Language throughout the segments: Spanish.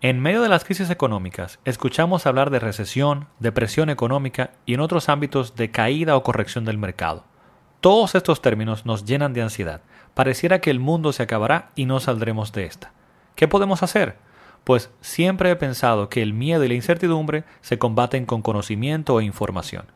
En medio de las crisis económicas, escuchamos hablar de recesión, depresión económica y en otros ámbitos de caída o corrección del mercado. Todos estos términos nos llenan de ansiedad. Pareciera que el mundo se acabará y no saldremos de esta. ¿Qué podemos hacer? Pues siempre he pensado que el miedo y la incertidumbre se combaten con conocimiento e información.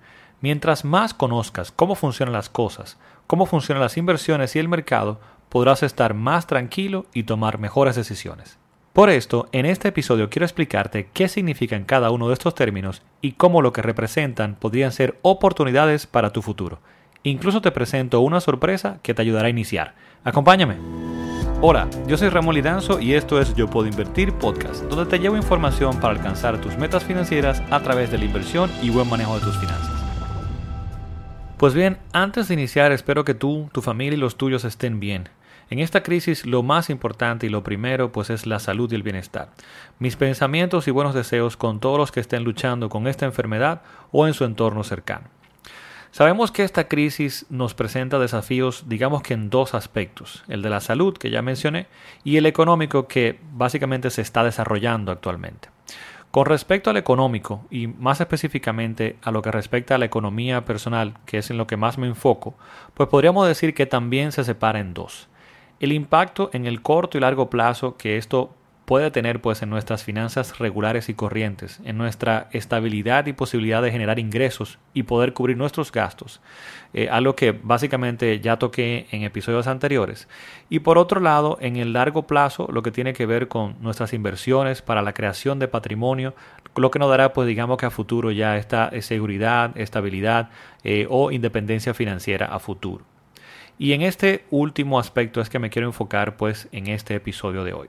Mientras más conozcas cómo funcionan las cosas, cómo funcionan las inversiones y el mercado, podrás estar más tranquilo y tomar mejores decisiones. Por esto, en este episodio quiero explicarte qué significan cada uno de estos términos y cómo lo que representan podrían ser oportunidades para tu futuro. Incluso te presento una sorpresa que te ayudará a iniciar. Acompáñame. Hola, yo soy Ramón Lidanzo y esto es Yo Puedo Invertir Podcast, donde te llevo información para alcanzar tus metas financieras a través de la inversión y buen manejo de tus finanzas. Pues bien, antes de iniciar espero que tú, tu familia y los tuyos estén bien. En esta crisis lo más importante y lo primero pues es la salud y el bienestar. Mis pensamientos y buenos deseos con todos los que estén luchando con esta enfermedad o en su entorno cercano. Sabemos que esta crisis nos presenta desafíos, digamos que en dos aspectos, el de la salud, que ya mencioné, y el económico, que básicamente se está desarrollando actualmente. Con respecto al económico, y más específicamente a lo que respecta a la economía personal, que es en lo que más me enfoco, pues podríamos decir que también se separa en dos el impacto en el corto y largo plazo que esto puede tener pues en nuestras finanzas regulares y corrientes, en nuestra estabilidad y posibilidad de generar ingresos y poder cubrir nuestros gastos, eh, algo que básicamente ya toqué en episodios anteriores. Y por otro lado, en el largo plazo, lo que tiene que ver con nuestras inversiones para la creación de patrimonio, lo que nos dará pues digamos que a futuro ya esta seguridad, estabilidad eh, o independencia financiera a futuro. Y en este último aspecto es que me quiero enfocar pues en este episodio de hoy.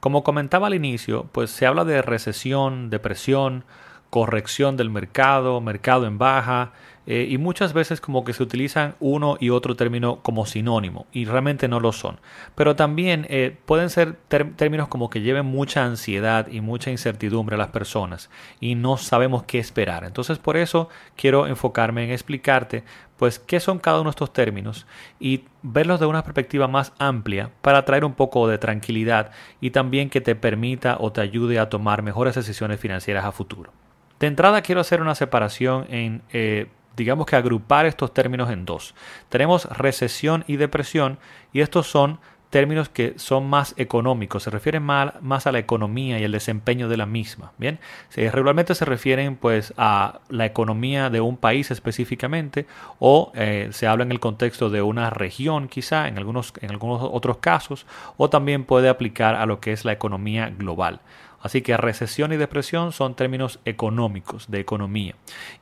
Como comentaba al inicio, pues se habla de recesión, depresión, corrección del mercado, mercado en baja, eh, y muchas veces como que se utilizan uno y otro término como sinónimo y realmente no lo son. Pero también eh, pueden ser términos como que lleven mucha ansiedad y mucha incertidumbre a las personas y no sabemos qué esperar. Entonces por eso quiero enfocarme en explicarte pues qué son cada uno de estos términos y verlos de una perspectiva más amplia para traer un poco de tranquilidad y también que te permita o te ayude a tomar mejores decisiones financieras a futuro. De entrada quiero hacer una separación en eh, digamos que agrupar estos términos en dos. Tenemos recesión y depresión y estos son términos que son más económicos, se refieren más, a la economía y el desempeño de la misma. Bien, regularmente se refieren pues a la economía de un país específicamente o eh, se habla en el contexto de una región quizá en algunos, en algunos otros casos o también puede aplicar a lo que es la economía global. Así que recesión y depresión son términos económicos, de economía.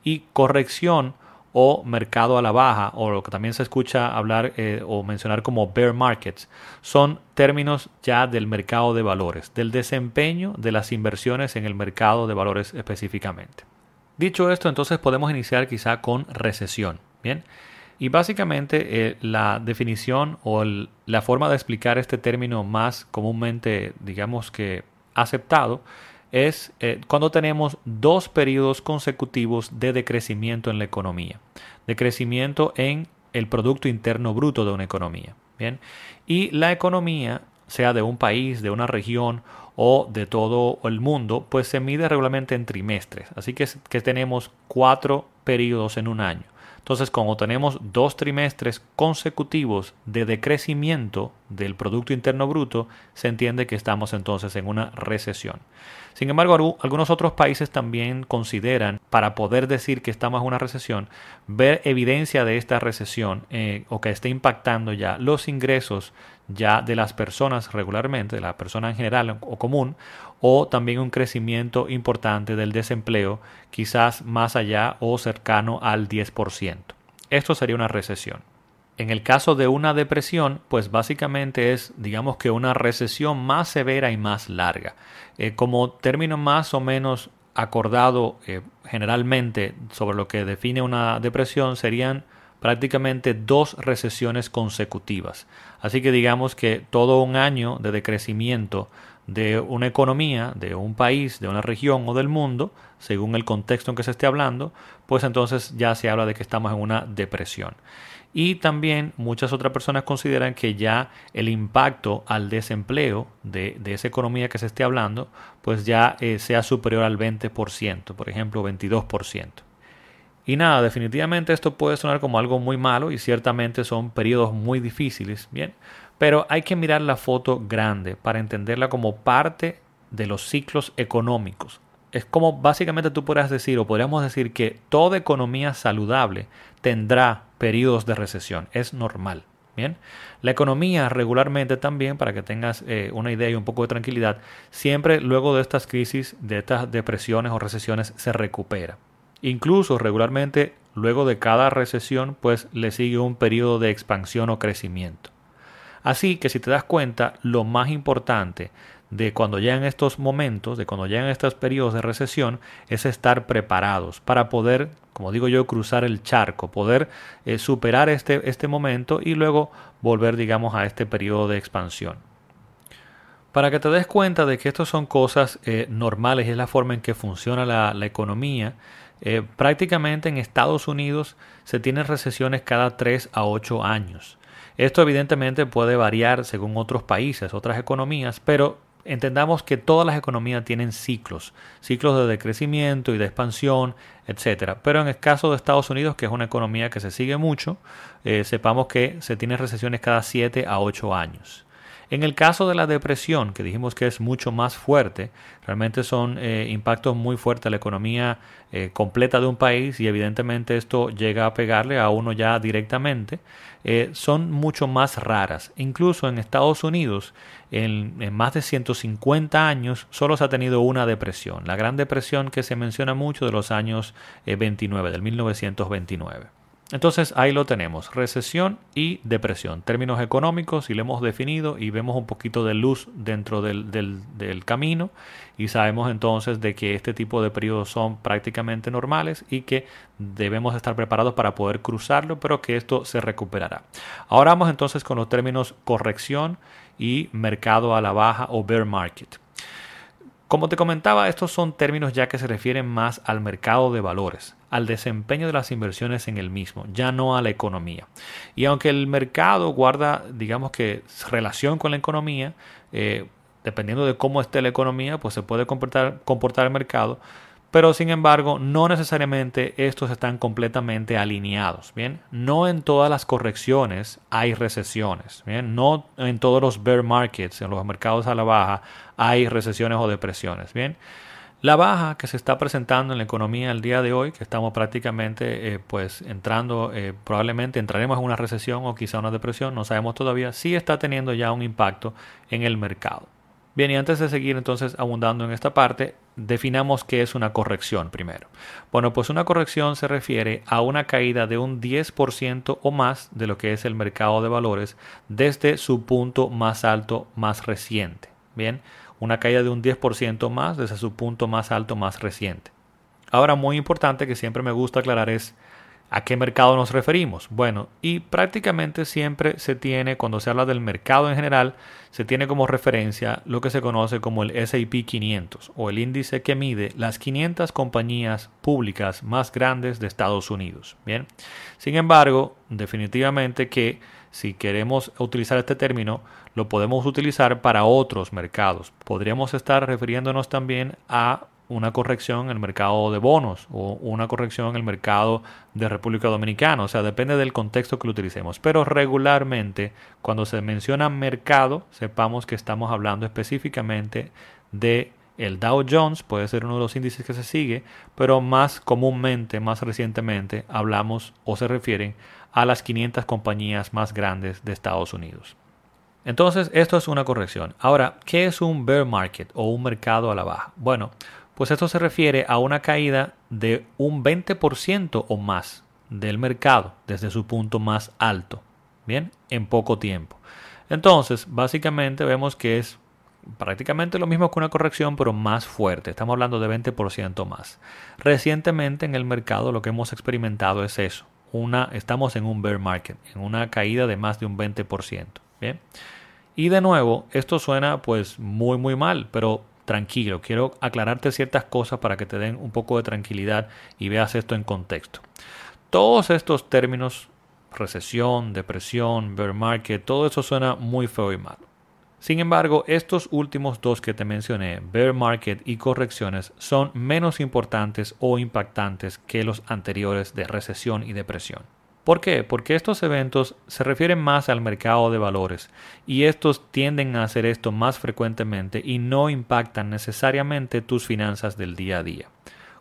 Y corrección o mercado a la baja, o lo que también se escucha hablar eh, o mencionar como bear markets, son términos ya del mercado de valores, del desempeño de las inversiones en el mercado de valores específicamente. Dicho esto, entonces podemos iniciar quizá con recesión. Bien. Y básicamente eh, la definición o la forma de explicar este término más comúnmente, digamos que aceptado, es eh, cuando tenemos dos periodos consecutivos de decrecimiento en la economía, decrecimiento en el Producto Interno Bruto de una economía. Bien, y la economía, sea de un país, de una región o de todo el mundo, pues se mide regularmente en trimestres. Así que, que tenemos cuatro periodos en un año. Entonces, como tenemos dos trimestres consecutivos de decrecimiento del Producto Interno Bruto, se entiende que estamos entonces en una recesión. Sin embargo, algunos otros países también consideran, para poder decir que estamos en una recesión, ver evidencia de esta recesión eh, o que esté impactando ya los ingresos ya de las personas regularmente, de la persona en general o común, o también un crecimiento importante del desempleo, quizás más allá o cercano al 10%. Esto sería una recesión. En el caso de una depresión, pues básicamente es, digamos que una recesión más severa y más larga. Eh, como término más o menos acordado eh, generalmente sobre lo que define una depresión serían prácticamente dos recesiones consecutivas. Así que digamos que todo un año de decrecimiento de una economía, de un país, de una región o del mundo, según el contexto en que se esté hablando, pues entonces ya se habla de que estamos en una depresión. Y también muchas otras personas consideran que ya el impacto al desempleo de, esa economía que se esté hablando, pues ya eh, sea superior al 20%, por ejemplo 22%. Y nada, definitivamente esto puede sonar como algo muy malo y ciertamente son periodos muy difíciles, bien, pero hay que mirar la foto grande para entenderla como parte de los ciclos económicos. Es como básicamente tú podrías decir o podríamos decir que toda economía saludable tendrá periodos de recesión, es normal. Bien, la economía regularmente también, para que tengas eh, una idea y un poco de tranquilidad, siempre luego de estas crisis, de estas depresiones o recesiones, se recupera. Incluso regularmente, luego de cada recesión, pues le sigue un periodo de expansión o crecimiento. Así que si te das cuenta, lo más importante de cuando llegan estos momentos, de cuando llegan estos periodos de recesión, es estar preparados para poder, como digo yo, cruzar el charco, poder eh, superar este, este momento y luego volver, digamos, a este periodo de expansión. Para que te des cuenta de que estas son cosas eh, normales es la forma en que funciona la, economía, eh, prácticamente en Estados Unidos se tienen recesiones cada 3 a 8 años. Esto evidentemente puede variar según otros países, otras economías, pero entendamos que todas las economías tienen ciclos, ciclos de decrecimiento y de expansión, etcétera. Pero en el caso de Estados Unidos, que es una economía que se sigue mucho, eh, sepamos que se tienen recesiones cada 7 a 8 años. En el caso de la depresión, que dijimos que es mucho más fuerte, realmente son eh, impactos muy fuertes a la economía eh, completa de un país y evidentemente esto llega a pegarle a uno ya directamente, eh, son mucho más raras. Incluso en Estados Unidos, en, en, más de 150 años, solo se ha tenido una depresión, la Gran Depresión que se menciona mucho de los años 29, del 1929. Entonces ahí lo tenemos, recesión y depresión, términos económicos y lo hemos definido y vemos un poquito de luz dentro del, del, camino y sabemos entonces de que este tipo de periodos son prácticamente normales y que debemos estar preparados para poder cruzarlo, pero que esto se recuperará. Ahora vamos entonces con los términos corrección y mercado a la baja o bear market. Como te comentaba, estos son términos ya que se refieren más al mercado de valores, al desempeño de las inversiones en el mismo, ya no a la economía. Y aunque el mercado guarda, digamos que, relación con la economía, eh, dependiendo de cómo esté la economía, pues se puede comportar, comportar el mercado, pero sin embargo no necesariamente estos están completamente alineados. Bien, no en todas las correcciones hay recesiones. Bien, no en todos los bear markets, en los mercados a la baja, hay recesiones o depresiones. Bien, la baja que se está presentando en la economía el día de hoy, que estamos prácticamente eh, pues entrando, eh, probablemente entraremos en una recesión o quizá una depresión, no sabemos todavía, sí está teniendo ya un impacto en el mercado. Bien, y antes de seguir entonces abundando en esta parte, definamos qué es una corrección primero. Bueno, pues una corrección se refiere a una caída de un 10% o más de lo que es el mercado de valores desde su punto más alto más reciente. Bien, una caída de un 10% más desde su punto más alto más reciente. Ahora, muy importante que siempre me gusta aclarar es ¿A qué mercado nos referimos? Bueno, y prácticamente siempre se tiene, cuando se habla del mercado en general, se tiene como referencia lo que se conoce como el SAP 500 o el índice que mide las 500 compañías públicas más grandes de Estados Unidos. Bien, sin embargo, definitivamente que si queremos utilizar este término, lo podemos utilizar para otros mercados. Podríamos estar refiriéndonos también a una corrección en el mercado de bonos o una corrección en el mercado de República Dominicana. O sea, depende del contexto que lo utilicemos. Pero regularmente, cuando se menciona mercado, sepamos que estamos hablando específicamente de el Dow Jones, puede ser uno de los índices que se sigue, pero más comúnmente, más recientemente, hablamos o se refieren a las 500 compañías más grandes de Estados Unidos. Entonces, esto es una corrección. Ahora, ¿qué es un bear market o un mercado a la baja? Bueno, pues esto se refiere a una caída de un 20% o más del mercado desde su punto más alto, bien, en poco tiempo. Entonces, básicamente vemos que es prácticamente lo mismo que una corrección, pero más fuerte. Estamos hablando de 20% más. Recientemente en el mercado lo que hemos experimentado es eso. Una, estamos en un bear market, en una caída de más de un 20%. Bien. Y de nuevo, esto suena pues muy muy mal, pero tranquilo. Quiero aclararte ciertas cosas para que te den un poco de tranquilidad y veas esto en contexto. Todos estos términos recesión, depresión, bear market, todo eso suena muy feo y malo. Sin embargo, estos últimos dos que te mencioné, bear market y correcciones, son menos importantes o impactantes que los anteriores de recesión y depresión. ¿Por qué? Porque estos eventos se refieren más al mercado de valores y estos tienden a hacer esto más frecuentemente y no impactan necesariamente tus finanzas del día a día.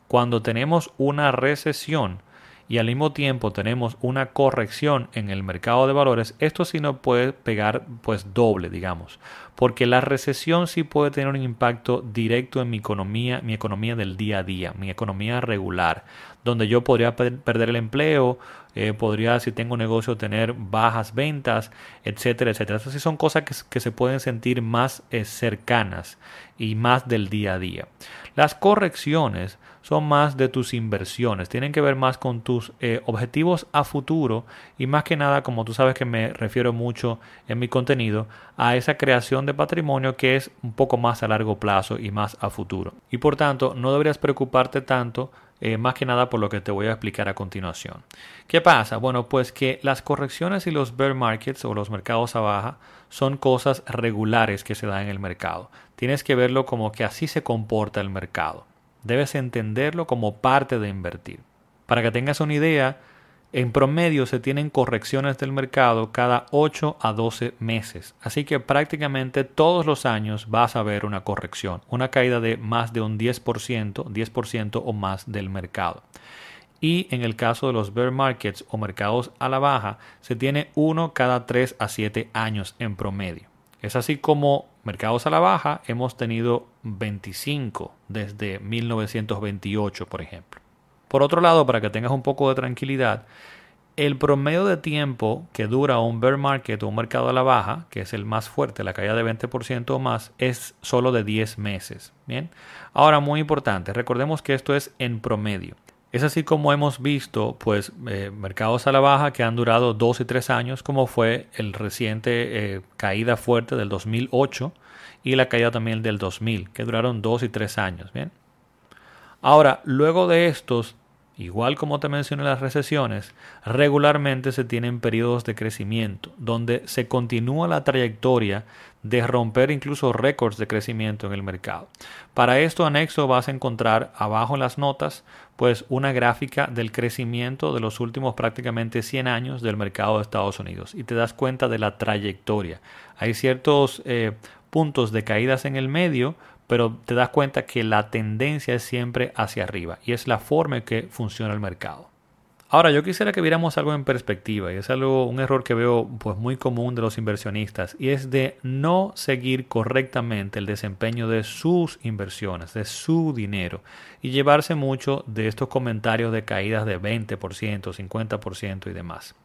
Cuando tenemos una recesión, y al mismo tiempo tenemos una corrección en el mercado de valores, esto sí nos puede pegar pues doble, digamos, porque la recesión sí puede tener un impacto directo en mi economía, mi economía del día a día, mi economía regular, donde yo podría perder el empleo, eh, podría, si tengo negocio, tener bajas ventas, etcétera, etcétera. Estas sí son cosas que, se pueden sentir más eh, cercanas y más del día a día. Las correcciones son más de tus inversiones, tienen que ver más con tus eh, objetivos a futuro y más que nada, como tú sabes que me refiero mucho en mi contenido, a esa creación de patrimonio que es un poco más a largo plazo y más a futuro. Y por tanto, no deberías preocuparte tanto eh, más que nada por lo que te voy a explicar a continuación. ¿Qué pasa? Bueno, pues que las correcciones y los bear markets o los mercados a baja son cosas regulares que se dan en el mercado. Tienes que verlo como que así se comporta el mercado debes entenderlo como parte de invertir. Para que tengas una idea, en promedio se tienen correcciones del mercado cada 8 a 12 meses, así que prácticamente todos los años vas a ver una corrección, una caída de más de un 10%, 10% o más del mercado. Y en el caso de los bear markets o mercados a la baja, se tiene uno cada 3 a 7 años en promedio. Es así como mercados a la baja hemos tenido 25 desde 1928, por ejemplo. Por otro lado, para que tengas un poco de tranquilidad, el promedio de tiempo que dura un bear market o un mercado a la baja, que es el más fuerte, la caída de 20% o más, es solo de 10 meses. Bien. Ahora, muy importante, recordemos que esto es en promedio. Es así como hemos visto pues eh, mercados a la baja que han durado dos y tres años, como fue el reciente eh, caída fuerte del 2008 y la caída también del 2000, que duraron dos y tres años. Bien. Ahora, luego de estos Igual como te mencioné las recesiones, regularmente se tienen periodos de crecimiento, donde se continúa la trayectoria de romper incluso récords de crecimiento en el mercado. Para esto anexo vas a encontrar abajo en las notas pues una gráfica del crecimiento de los últimos prácticamente 100 años del mercado de Estados Unidos y te das cuenta de la trayectoria. Hay ciertos eh, puntos de caídas en el medio, pero te das cuenta que la tendencia es siempre hacia arriba y es la forma en que funciona el mercado. Ahora, yo quisiera que viéramos algo en perspectiva y es algo, un error que veo pues muy común de los inversionistas y es de no seguir correctamente el desempeño de sus inversiones, de su dinero y llevarse mucho de estos comentarios de caídas de 20%, 50% y demás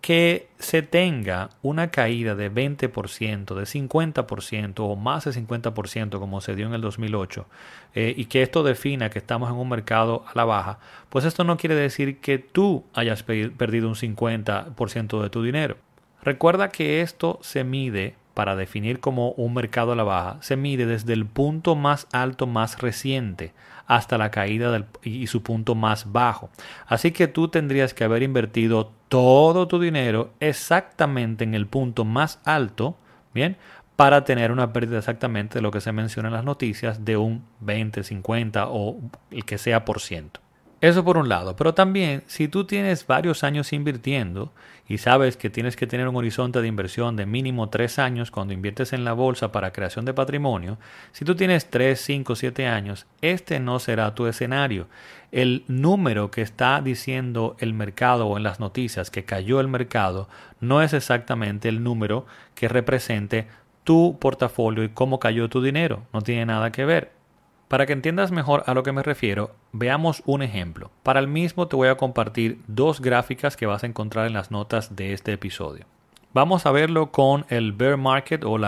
que se tenga una caída de 20%, de 50% o más de 50% como se dio en el 2008 eh, y que esto defina que estamos en un mercado a la baja, pues esto no quiere decir que tú hayas perdido un 50% de tu dinero. Recuerda que esto se mide para definir como un mercado a la baja, se mide desde el punto más alto más reciente hasta la caída del, y su punto más bajo. Así que tú tendrías que haber invertido todo tu dinero exactamente en el punto más alto, ¿bien? Para tener una pérdida exactamente de lo que se menciona en las noticias de un 20, 50 o el que sea por ciento. Eso por un lado, pero también si tú tienes varios años invirtiendo y sabes que tienes que tener un horizonte de inversión de mínimo tres años cuando inviertes en la bolsa para creación de patrimonio, si tú tienes 3, 5, 7 años, este no será tu escenario. El número que está diciendo el mercado o en las noticias que cayó el mercado no es exactamente el número que represente tu portafolio y cómo cayó tu dinero. No tiene nada que ver. Para que entiendas mejor a lo que me refiero, veamos un ejemplo. Para el mismo te voy a compartir dos gráficas que vas a encontrar en las notas de este episodio. Vamos a verlo con el bear market o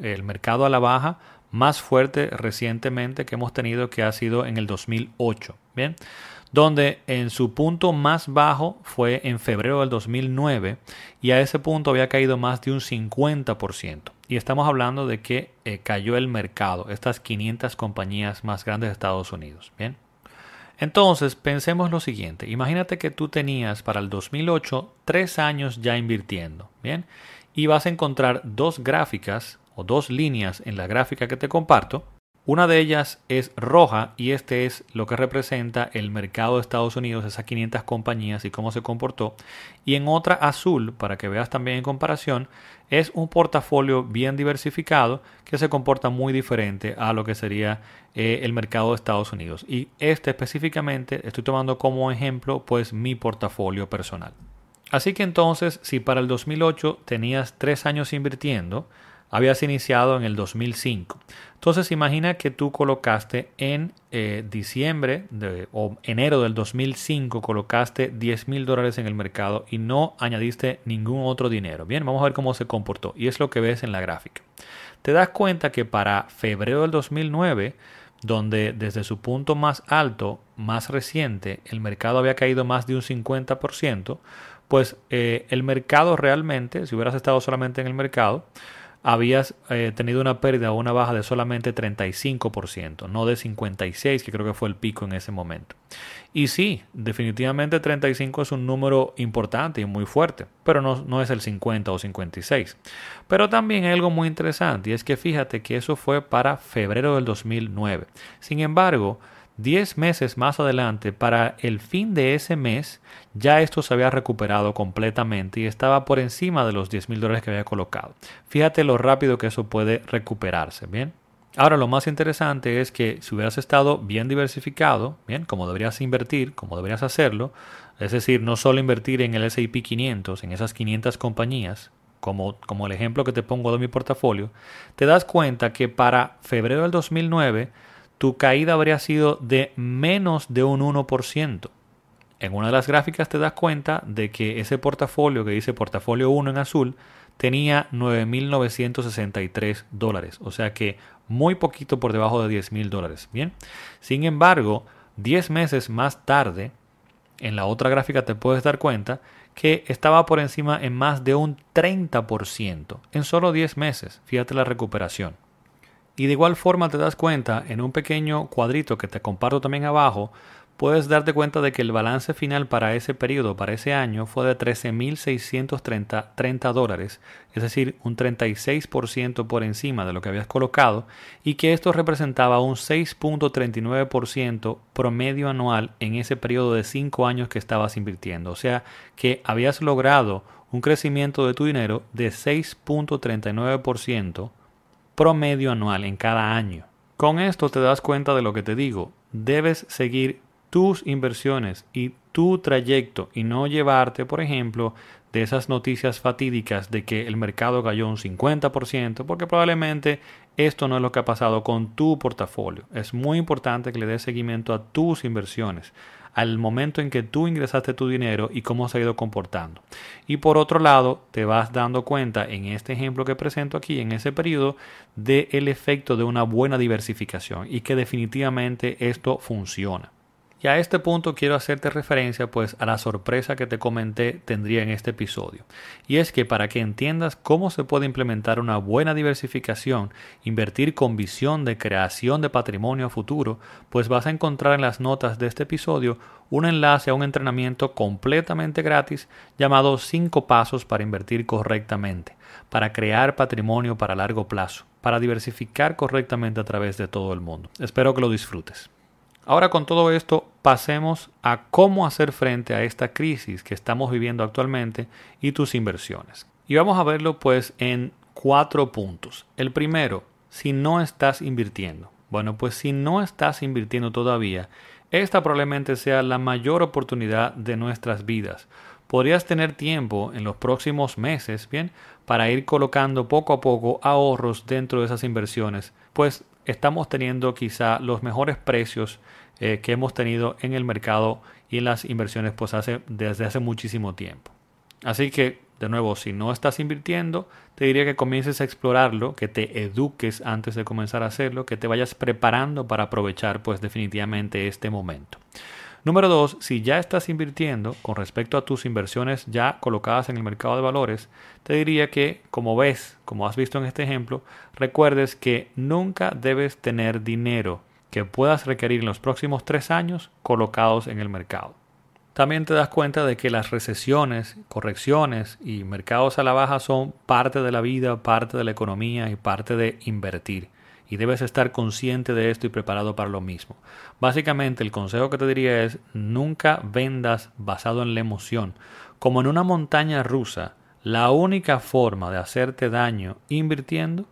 el mercado a la baja más fuerte recientemente que hemos tenido que ha sido en el 2008. Bien, donde en su punto más bajo fue en febrero del 2009 y a ese punto había caído más de un 50%. Y estamos hablando de que eh, cayó el mercado, estas 500 compañías más grandes de Estados Unidos. Bien. Entonces, pensemos lo siguiente. Imagínate que tú tenías para el 2008 tres años ya invirtiendo, ¿bien? Y vas a encontrar dos gráficas o dos líneas en la gráfica que te comparto una de ellas es roja y este es lo que representa el mercado de Estados Unidos, esas 500 compañías y cómo se comportó. Y en otra azul, para que veas también en comparación, es un portafolio bien diversificado que se comporta muy diferente a lo que sería eh, el mercado de Estados Unidos. Y este específicamente estoy tomando como ejemplo pues mi portafolio personal. Así que entonces, si para el 2008 tenías tres años invirtiendo, habías iniciado en el 2005. Entonces imagina que tú colocaste en eh, diciembre o enero del 2005, colocaste 10 mil dólares en el mercado y no añadiste ningún otro dinero. Bien, vamos a ver cómo se comportó. Y es lo que ves en la gráfica. Te das cuenta que para febrero del 2009, donde desde su punto más alto, más reciente, el mercado había caído más de un 50%, pues eh, el mercado realmente, si hubieras estado solamente en el mercado, habías eh, tenido una pérdida o una baja de solamente 35%, no de 56, que creo que fue el pico en ese momento. Y sí, definitivamente 35 es un número importante y muy fuerte, pero no, no es el 50 o 56. Pero también hay algo muy interesante y es que fíjate que eso fue para febrero del 2009. Sin embargo, 10 meses más adelante, para el fin de ese mes, ya esto se había recuperado completamente y estaba por encima de los 10 mil dólares que había colocado. Fíjate lo rápido que eso puede recuperarse, ¿bien? Ahora lo más interesante es que si hubieras estado bien diversificado, bien, como deberías invertir, como deberías hacerlo, es decir, no solo invertir en el S&P 500, en esas 500 compañías, como, como el ejemplo que te pongo de mi portafolio, te das cuenta que para febrero del 2009 tu caída habría sido de menos de un 1%. En una de las gráficas te das cuenta de que ese portafolio que dice portafolio 1 en azul tenía 9.963 dólares, o sea que muy poquito por debajo de 10.000 dólares. Bien, sin embargo, 10 meses más tarde, en la otra gráfica te puedes dar cuenta que estaba por encima en más de un 30% en solo 10 meses. Fíjate la recuperación. Y de igual forma te das cuenta en un pequeño cuadrito que te comparto también abajo, puedes darte cuenta de que el balance final para ese periodo, para ese año, fue de 13.630 dólares, es decir, un 36% por encima de lo que habías colocado, y que esto representaba un 6.39% promedio anual en ese periodo de 5 años que estabas invirtiendo. O sea, que habías logrado un crecimiento de tu dinero de 6.39% promedio anual en cada año. Con esto te das cuenta de lo que te digo. Debes seguir tus inversiones y tu trayecto y no llevarte, por ejemplo, de esas noticias fatídicas de que el mercado cayó un 50%, porque probablemente esto no es lo que ha pasado con tu portafolio. Es muy importante que le des seguimiento a tus inversiones al momento en que tú ingresaste tu dinero y cómo se ha ido comportando. Y por otro lado, te vas dando cuenta en este ejemplo que presento aquí, en ese periodo, del efecto de una buena diversificación y que definitivamente esto funciona. Y a este punto quiero hacerte referencia pues a la sorpresa que te comenté tendría en este episodio. Y es que para que entiendas cómo se puede implementar una buena diversificación, invertir con visión de creación de patrimonio futuro, pues vas a encontrar en las notas de este episodio un enlace a un entrenamiento completamente gratis llamado 5 pasos para invertir correctamente, para crear patrimonio para largo plazo, para diversificar correctamente a través de todo el mundo. Espero que lo disfrutes. Ahora con todo esto pasemos a cómo hacer frente a esta crisis que estamos viviendo actualmente y tus inversiones. Y vamos a verlo pues en cuatro puntos. El primero, si no estás invirtiendo. Bueno, pues si no estás invirtiendo todavía, esta probablemente sea la mayor oportunidad de nuestras vidas. Podrías tener tiempo en los próximos meses, bien, para ir colocando poco a poco ahorros dentro de esas inversiones, pues estamos teniendo quizá los mejores precios eh, que hemos tenido en el mercado y en las inversiones pues hace, desde hace muchísimo tiempo. Así que, de nuevo, si no estás invirtiendo, te diría que comiences a explorarlo, que te eduques antes de comenzar a hacerlo, que te vayas preparando para aprovechar pues definitivamente este momento. Número dos, si ya estás invirtiendo con respecto a tus inversiones ya colocadas en el mercado de valores, te diría que, como ves, como has visto en este ejemplo, recuerdes que nunca debes tener dinero que puedas requerir en los próximos tres años colocados en el mercado. También te das cuenta de que las recesiones, correcciones y mercados a la baja son parte de la vida, parte de la economía y parte de invertir. Y debes estar consciente de esto y preparado para lo mismo. Básicamente el consejo que te diría es nunca vendas basado en la emoción. Como en una montaña rusa, la única forma de hacerte daño invirtiendo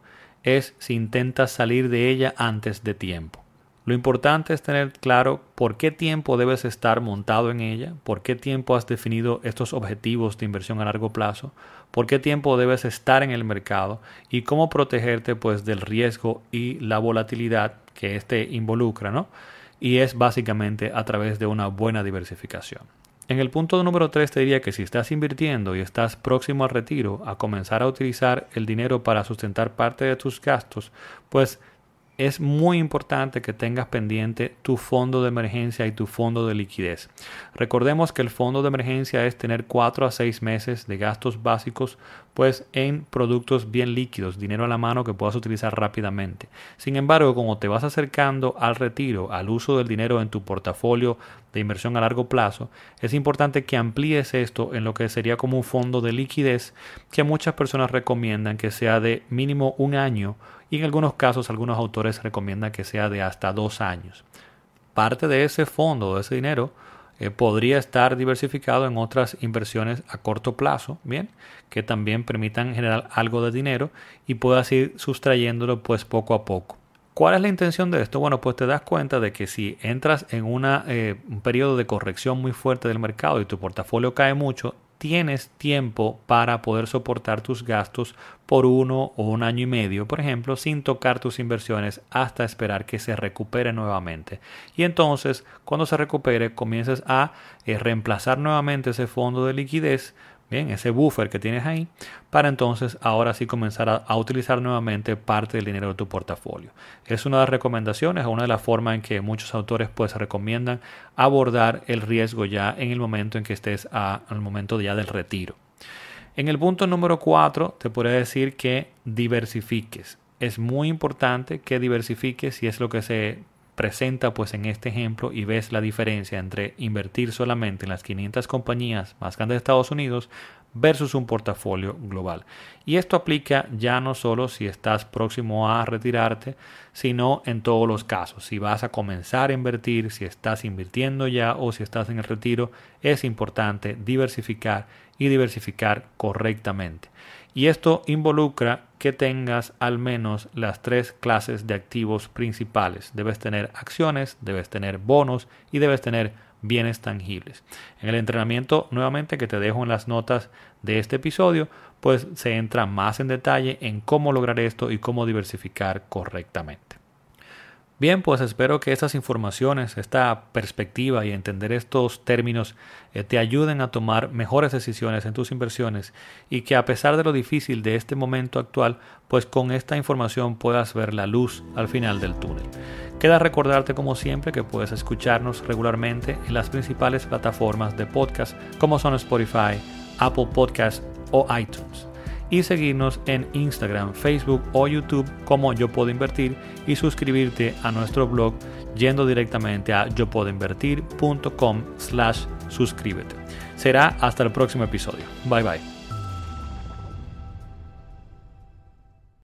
es si intentas salir de ella antes de tiempo. Lo importante es tener claro por qué tiempo debes estar montado en ella, por qué tiempo has definido estos objetivos de inversión a largo plazo, por qué tiempo debes estar en el mercado y cómo protegerte pues del riesgo y la volatilidad que éste involucra, ¿no? Y es básicamente a través de una buena diversificación. En el punto número 3 te diría que si estás invirtiendo y estás próximo al retiro, a comenzar a utilizar el dinero para sustentar parte de tus gastos, pues es muy importante que tengas pendiente tu fondo de emergencia y tu fondo de liquidez. Recordemos que el fondo de emergencia es tener 4 a 6 meses de gastos básicos pues en productos bien líquidos, dinero a la mano que puedas utilizar rápidamente. Sin embargo, como te vas acercando al retiro, al uso del dinero en tu portafolio de inversión a largo plazo, es importante que amplíes esto en lo que sería como un fondo de liquidez que muchas personas recomiendan que sea de mínimo un año y en algunos casos algunos autores recomiendan que sea de hasta dos años. Parte de ese fondo, de ese dinero, eh, podría estar diversificado en otras inversiones a corto plazo, bien, que también permitan generar algo de dinero y puedas ir sustrayéndolo pues poco a poco. ¿Cuál es la intención de esto? Bueno, pues te das cuenta de que si entras en eh, un periodo de corrección muy fuerte del mercado y tu portafolio cae mucho, tienes tiempo para poder soportar tus gastos por uno o un año y medio, por ejemplo, sin tocar tus inversiones hasta esperar que se recupere nuevamente. Y entonces, cuando se recupere, comiences a eh, reemplazar nuevamente ese fondo de liquidez Bien, ese buffer que tienes ahí, para entonces ahora sí comenzar a, utilizar nuevamente parte del dinero de tu portafolio. Es una de las recomendaciones, una de las formas en que muchos autores pues recomiendan abordar el riesgo ya en el momento en que estés al momento ya del retiro. En el punto número 4 te podría decir que diversifiques. Es muy importante que diversifiques y es lo que se presenta pues en este ejemplo y ves la diferencia entre invertir solamente en las 500 compañías más grandes de Estados Unidos versus un portafolio global. Y esto aplica ya no solo si estás próximo a retirarte, sino en todos los casos. Si vas a comenzar a invertir, si estás invirtiendo ya o si estás en el retiro, es importante diversificar y diversificar correctamente. Y esto involucra que tengas al menos las tres clases de activos principales. Debes tener acciones, debes tener bonos y debes tener bienes tangibles. En el entrenamiento, nuevamente, que te dejo en las notas de este episodio, pues se entra más en detalle en cómo lograr esto y cómo diversificar correctamente. Bien, pues espero que estas informaciones, esta perspectiva y entender estos términos eh, te ayuden a tomar mejores decisiones en tus inversiones y que a pesar de lo difícil de este momento actual, pues con esta información puedas ver la luz al final del túnel. Queda recordarte como siempre que puedes escucharnos regularmente en las principales plataformas de podcast como son Spotify, Apple Podcasts o iTunes y seguirnos en Instagram, Facebook o YouTube como Yo Puedo Invertir y suscribirte a nuestro blog yendo directamente a yopuedoinvertir.com slash suscríbete. Será hasta el próximo episodio. Bye bye.